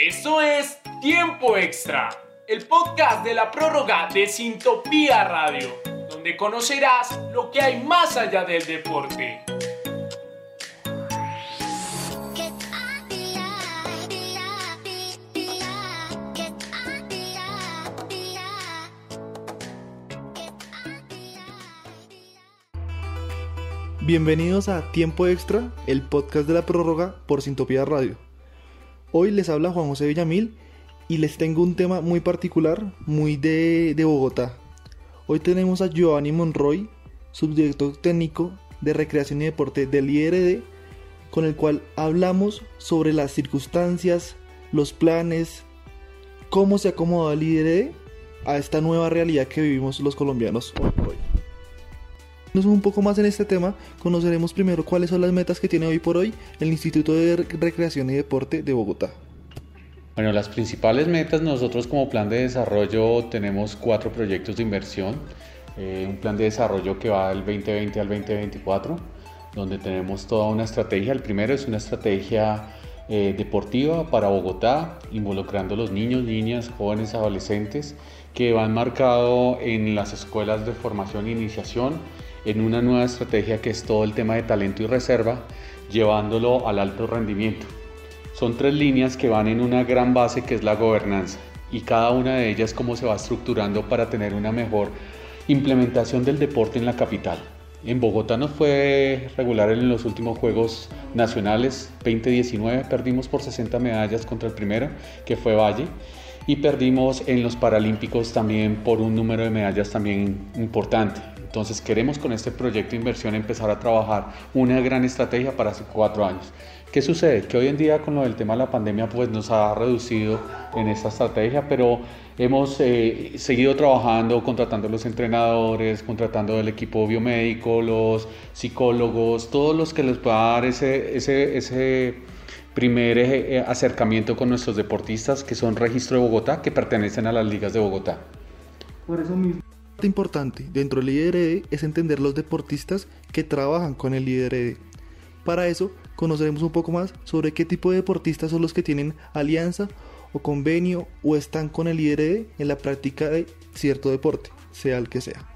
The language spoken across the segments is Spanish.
Eso es Tiempo Extra, el podcast de la prórroga de Sintopía Radio, donde conocerás lo que hay más allá del deporte. Bienvenidos a Tiempo Extra, el podcast de la prórroga por Sintopía Radio. Hoy les habla Juan José Villamil y les tengo un tema muy particular, muy de, de Bogotá. Hoy tenemos a Giovanni Monroy, subdirector técnico de Recreación y Deporte del IRD, con el cual hablamos sobre las circunstancias, los planes, cómo se acomoda el IRD a esta nueva realidad que vivimos los colombianos hoy un poco más en este tema, conoceremos primero cuáles son las metas que tiene hoy por hoy el Instituto de Recreación y Deporte de Bogotá. Bueno, las principales metas nosotros como plan de desarrollo tenemos cuatro proyectos de inversión. Eh, un plan de desarrollo que va del 2020 al 2024, donde tenemos toda una estrategia. El primero es una estrategia eh, deportiva para Bogotá, involucrando a los niños, niñas, jóvenes, adolescentes, que van marcado en las escuelas de formación e iniciación en una nueva estrategia que es todo el tema de talento y reserva, llevándolo al alto rendimiento. Son tres líneas que van en una gran base que es la gobernanza y cada una de ellas cómo se va estructurando para tener una mejor implementación del deporte en la capital. En Bogotá nos fue regular en los últimos Juegos Nacionales 2019, perdimos por 60 medallas contra el primero, que fue Valle, y perdimos en los Paralímpicos también por un número de medallas también importante. Entonces queremos con este proyecto de inversión empezar a trabajar una gran estrategia para hace cuatro años. ¿Qué sucede? Que hoy en día con lo del tema de la pandemia pues nos ha reducido en esta estrategia, pero hemos eh, seguido trabajando, contratando los entrenadores, contratando el equipo biomédico, los psicólogos, todos los que les pueda dar ese, ese, ese primer eh, acercamiento con nuestros deportistas que son Registro de Bogotá, que pertenecen a las ligas de Bogotá. Por eso mismo importante dentro del IDRD es entender los deportistas que trabajan con el IDRD. Para eso conoceremos un poco más sobre qué tipo de deportistas son los que tienen alianza o convenio o están con el IDRD en la práctica de cierto deporte, sea el que sea.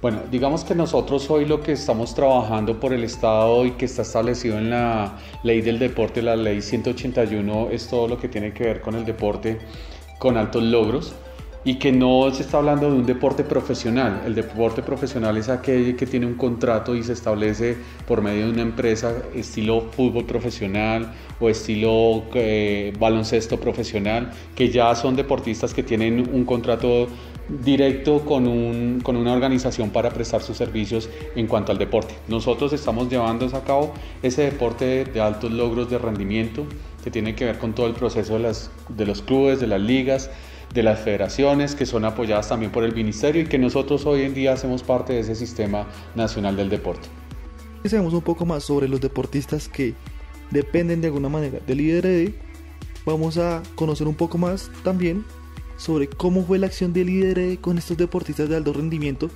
Bueno, digamos que nosotros hoy lo que estamos trabajando por el Estado y que está establecido en la ley del deporte, la ley 181, es todo lo que tiene que ver con el deporte con altos logros y que no se está hablando de un deporte profesional. El deporte profesional es aquel que tiene un contrato y se establece por medio de una empresa estilo fútbol profesional o estilo eh, baloncesto profesional, que ya son deportistas que tienen un contrato directo con, un, con una organización para prestar sus servicios en cuanto al deporte. Nosotros estamos llevando a cabo ese deporte de altos logros de rendimiento que tiene que ver con todo el proceso de, las, de los clubes, de las ligas, de las federaciones que son apoyadas también por el ministerio y que nosotros hoy en día hacemos parte de ese sistema nacional del deporte. Sabemos un poco más sobre los deportistas que dependen de alguna manera del IDRD. Vamos a conocer un poco más también sobre cómo fue la acción del IDRD con estos deportistas de alto rendimiento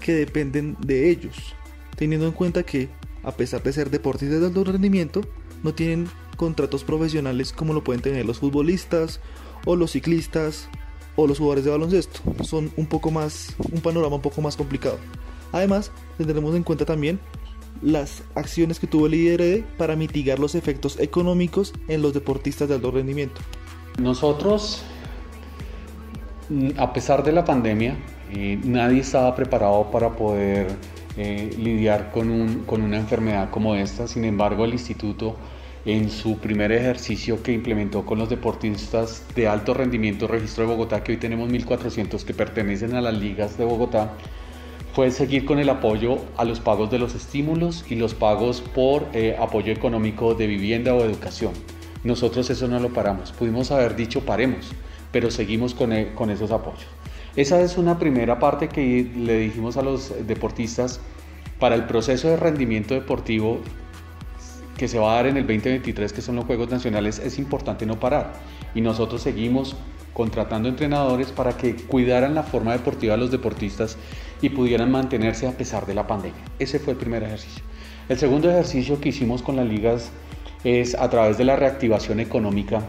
que dependen de ellos, teniendo en cuenta que a pesar de ser deportistas de alto rendimiento, no tienen contratos profesionales como lo pueden tener los futbolistas o los ciclistas o los jugadores de baloncesto. Son un poco más, un panorama un poco más complicado. Además, tendremos en cuenta también las acciones que tuvo el IDRD para mitigar los efectos económicos en los deportistas de alto rendimiento. Nosotros, a pesar de la pandemia, eh, nadie estaba preparado para poder eh, lidiar con, con una enfermedad como esta. Sin embargo, el instituto en su primer ejercicio que implementó con los deportistas de alto rendimiento registro de Bogotá, que hoy tenemos 1.400 que pertenecen a las ligas de Bogotá, fue seguir con el apoyo a los pagos de los estímulos y los pagos por eh, apoyo económico de vivienda o educación. Nosotros eso no lo paramos, pudimos haber dicho paremos, pero seguimos con, eh, con esos apoyos. Esa es una primera parte que le dijimos a los deportistas para el proceso de rendimiento deportivo que se va a dar en el 2023, que son los Juegos Nacionales, es importante no parar. Y nosotros seguimos contratando entrenadores para que cuidaran la forma deportiva de los deportistas y pudieran mantenerse a pesar de la pandemia. Ese fue el primer ejercicio. El segundo ejercicio que hicimos con las ligas es a través de la reactivación económica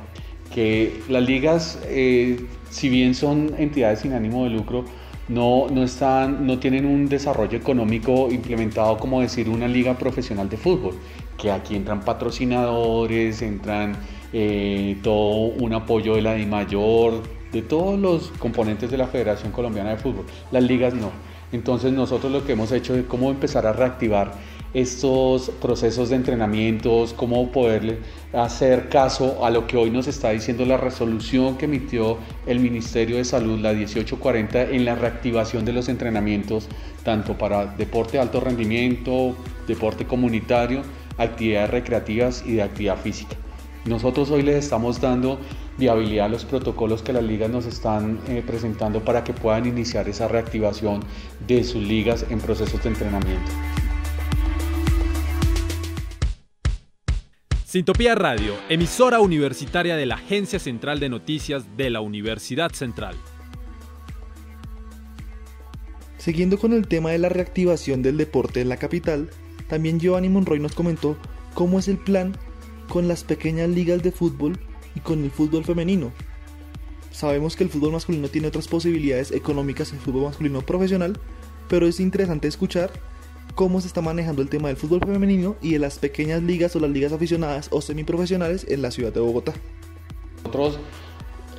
que las ligas, eh, si bien son entidades sin ánimo de lucro, no, no, están, no tienen un desarrollo económico implementado como decir una liga profesional de fútbol, que aquí entran patrocinadores, entran eh, todo un apoyo de la DIMAYOR, de todos los componentes de la Federación Colombiana de Fútbol. Las ligas no. Entonces nosotros lo que hemos hecho es cómo empezar a reactivar estos procesos de entrenamientos, cómo poderle hacer caso a lo que hoy nos está diciendo la resolución que emitió el Ministerio de Salud, la 1840, en la reactivación de los entrenamientos, tanto para deporte de alto rendimiento, deporte comunitario, actividades recreativas y de actividad física. Nosotros hoy les estamos dando viabilidad a los protocolos que las ligas nos están eh, presentando para que puedan iniciar esa reactivación de sus ligas en procesos de entrenamiento. Sintopía Radio, emisora universitaria de la Agencia Central de Noticias de la Universidad Central. Siguiendo con el tema de la reactivación del deporte en la capital, también Giovanni Monroy nos comentó cómo es el plan con las pequeñas ligas de fútbol y con el fútbol femenino. Sabemos que el fútbol masculino tiene otras posibilidades económicas en el fútbol masculino profesional, pero es interesante escuchar cómo se está manejando el tema del fútbol femenino y de las pequeñas ligas o las ligas aficionadas o semiprofesionales en la ciudad de Bogotá.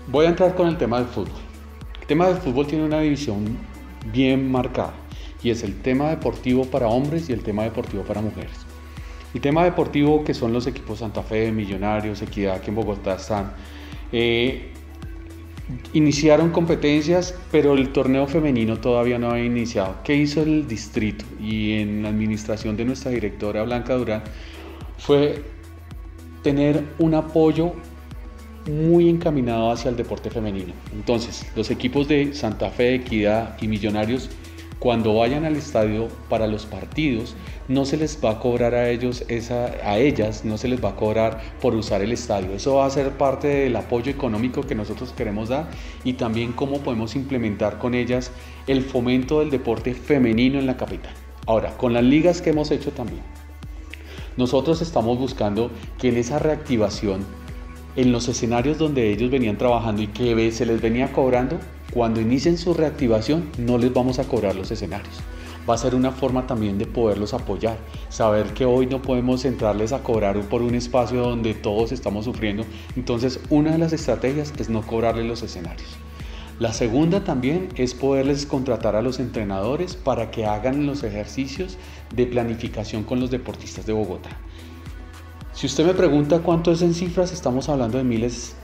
Voy a entrar con el tema del fútbol. El tema del fútbol tiene una división bien marcada y es el tema deportivo para hombres y el tema deportivo para mujeres. El tema deportivo que son los equipos Santa Fe, Millonarios, Equidad, que en Bogotá están, eh, Iniciaron competencias, pero el torneo femenino todavía no había iniciado. ¿Qué hizo el distrito y en la administración de nuestra directora Blanca Durán? Fue tener un apoyo muy encaminado hacia el deporte femenino. Entonces, los equipos de Santa Fe, Equidad y Millonarios cuando vayan al estadio para los partidos, no se les va a cobrar a ellos esa, a ellas, no se les va a cobrar por usar el estadio. Eso va a ser parte del apoyo económico que nosotros queremos dar y también cómo podemos implementar con ellas el fomento del deporte femenino en la capital. Ahora, con las ligas que hemos hecho también, nosotros estamos buscando que en esa reactivación, en los escenarios donde ellos venían trabajando y que se les venía cobrando, cuando inicien su reactivación no les vamos a cobrar los escenarios. Va a ser una forma también de poderlos apoyar, saber que hoy no podemos entrarles a cobrar por un espacio donde todos estamos sufriendo. Entonces una de las estrategias es no cobrarles los escenarios. La segunda también es poderles contratar a los entrenadores para que hagan los ejercicios de planificación con los deportistas de Bogotá. Si usted me pregunta cuánto es en cifras, estamos hablando de miles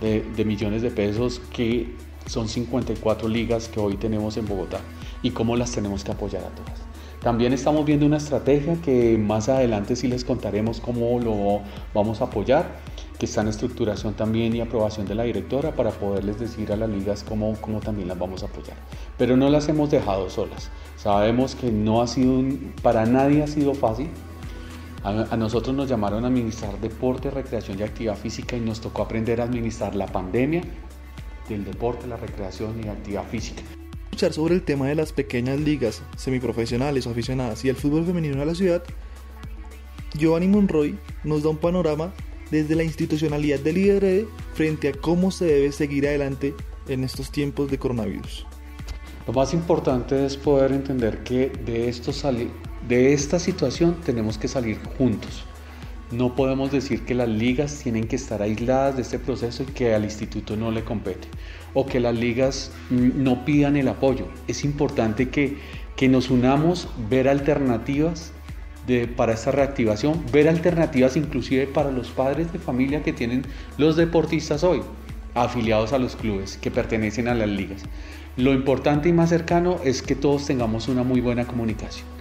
de, de millones de pesos que son 54 ligas que hoy tenemos en Bogotá y cómo las tenemos que apoyar a todas. También estamos viendo una estrategia que más adelante sí les contaremos cómo lo vamos a apoyar, que está en estructuración también y aprobación de la directora para poderles decir a las ligas cómo, cómo también las vamos a apoyar. Pero no las hemos dejado solas. Sabemos que no ha sido, para nadie ha sido fácil. A nosotros nos llamaron a administrar deporte, recreación y actividad física y nos tocó aprender a administrar la pandemia, del deporte, la recreación y la actividad física. Escuchar sobre el tema de las pequeñas ligas semiprofesionales o aficionadas y el fútbol femenino de la ciudad, Giovanni Monroy nos da un panorama desde la institucionalidad del IDRD frente a cómo se debe seguir adelante en estos tiempos de coronavirus. Lo más importante es poder entender que de, esto de esta situación tenemos que salir juntos. No podemos decir que las ligas tienen que estar aisladas de este proceso y que al instituto no le compete o que las ligas no pidan el apoyo. Es importante que, que nos unamos, ver alternativas para esta reactivación, ver alternativas inclusive para los padres de familia que tienen los deportistas hoy, afiliados a los clubes que pertenecen a las ligas. Lo importante y más cercano es que todos tengamos una muy buena comunicación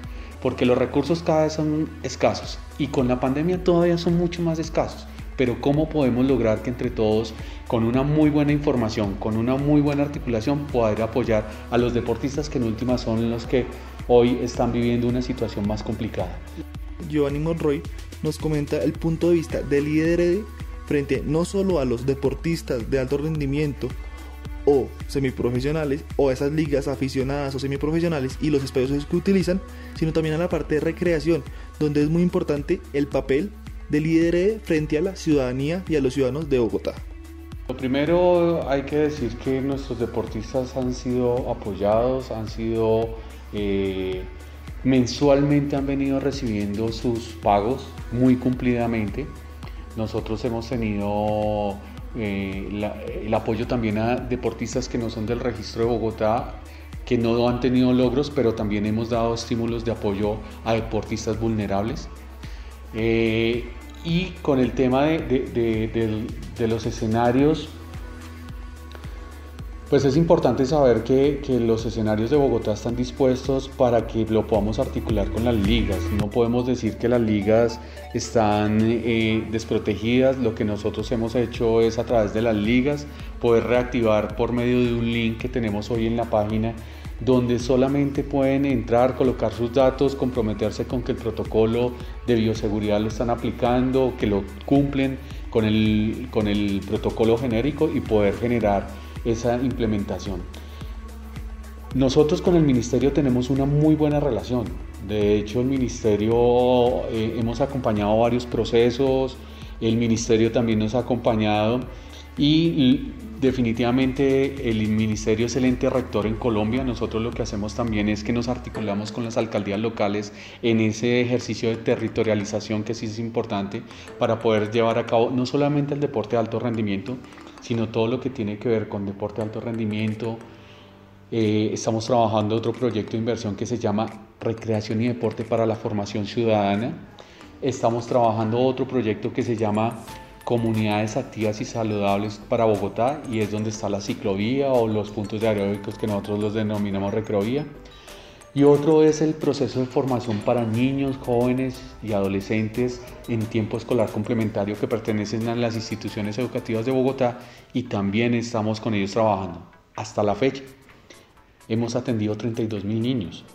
porque los recursos cada vez son escasos y con la pandemia todavía son mucho más escasos. Pero ¿cómo podemos lograr que entre todos, con una muy buena información, con una muy buena articulación, poder apoyar a los deportistas que en última son los que hoy están viviendo una situación más complicada? Giovanni Monroy nos comenta el punto de vista del IDRD frente no solo a los deportistas de alto rendimiento, o semiprofesionales o esas ligas aficionadas o semiprofesionales y los espacios que utilizan, sino también a la parte de recreación, donde es muy importante el papel del líder frente a la ciudadanía y a los ciudadanos de Bogotá. Lo primero hay que decir que nuestros deportistas han sido apoyados, han sido eh, mensualmente han venido recibiendo sus pagos muy cumplidamente. Nosotros hemos tenido eh, el apoyo también a deportistas que no son del registro de Bogotá, que no han tenido logros, pero también hemos dado estímulos de apoyo a deportistas vulnerables. Eh, y con el tema de, los escenarios, pues es importante saber que, los escenarios de Bogotá están dispuestos para que lo podamos articular con las ligas. No podemos decir que las ligas están eh, desprotegidas. Lo que nosotros hemos hecho es a través de las ligas poder reactivar por medio de un link que tenemos hoy en la página donde solamente pueden entrar, colocar sus datos, comprometerse con que el protocolo de bioseguridad lo están aplicando, que lo cumplen con el, con el protocolo genérico y poder generar esa implementación. Nosotros con el ministerio tenemos una muy buena relación. De hecho, el ministerio eh, hemos acompañado varios procesos, el ministerio también nos ha acompañado y Definitivamente el Ministerio es el ente rector en Colombia. Nosotros lo que hacemos también es que nos articulamos con las alcaldías locales en ese ejercicio de territorialización que sí es importante para poder llevar a cabo no solamente el deporte de alto rendimiento, sino todo lo que tiene que ver con deporte de alto rendimiento. Eh, estamos trabajando otro proyecto de inversión que se llama Recreación y Deporte para la Formación Ciudadana. Estamos trabajando otro proyecto que se llama comunidades activas y saludables para Bogotá y es donde está la ciclovía o los puntos de aeróbicos que nosotros los denominamos recreovía. Y otro es el proceso de formación para niños, jóvenes y adolescentes en tiempo escolar complementario que pertenecen a las instituciones educativas de Bogotá y también estamos con ellos trabajando. Hasta la fecha hemos atendido 32 mil niños,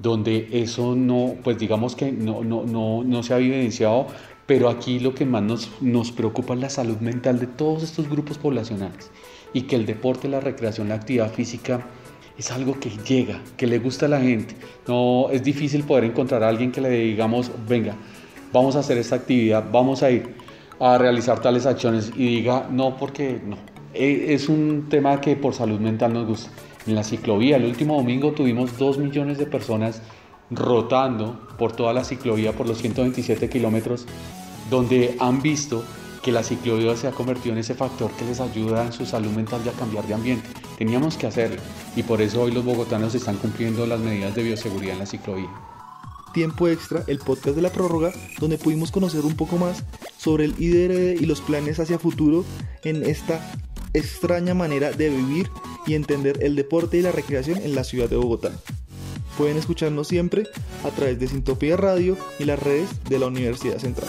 donde eso no, pues digamos que no, no, no, no se ha evidenciado pero aquí lo que más nos, nos preocupa es la salud mental de todos estos grupos poblacionales y que el deporte, la recreación, la actividad física es algo que llega, que le gusta a la gente. No es difícil poder encontrar a alguien que le digamos, venga, vamos a hacer esta actividad, vamos a ir a realizar tales acciones y diga, no, porque no. E, es un tema que por salud mental nos gusta. En la ciclovía, el último domingo tuvimos dos millones de personas rotando por toda la ciclovía, por los 127 kilómetros, donde han visto que la ciclovía se ha convertido en ese factor que les ayuda en su salud mental y a cambiar de ambiente. Teníamos que hacerlo y por eso hoy los bogotanos están cumpliendo las medidas de bioseguridad en la ciclovía. Tiempo extra, el podcast de la prórroga, donde pudimos conocer un poco más sobre el IDRD y los planes hacia futuro en esta extraña manera de vivir y entender el deporte y la recreación en la ciudad de Bogotá. Pueden escucharnos siempre a través de Sintopía Radio y las redes de la Universidad Central.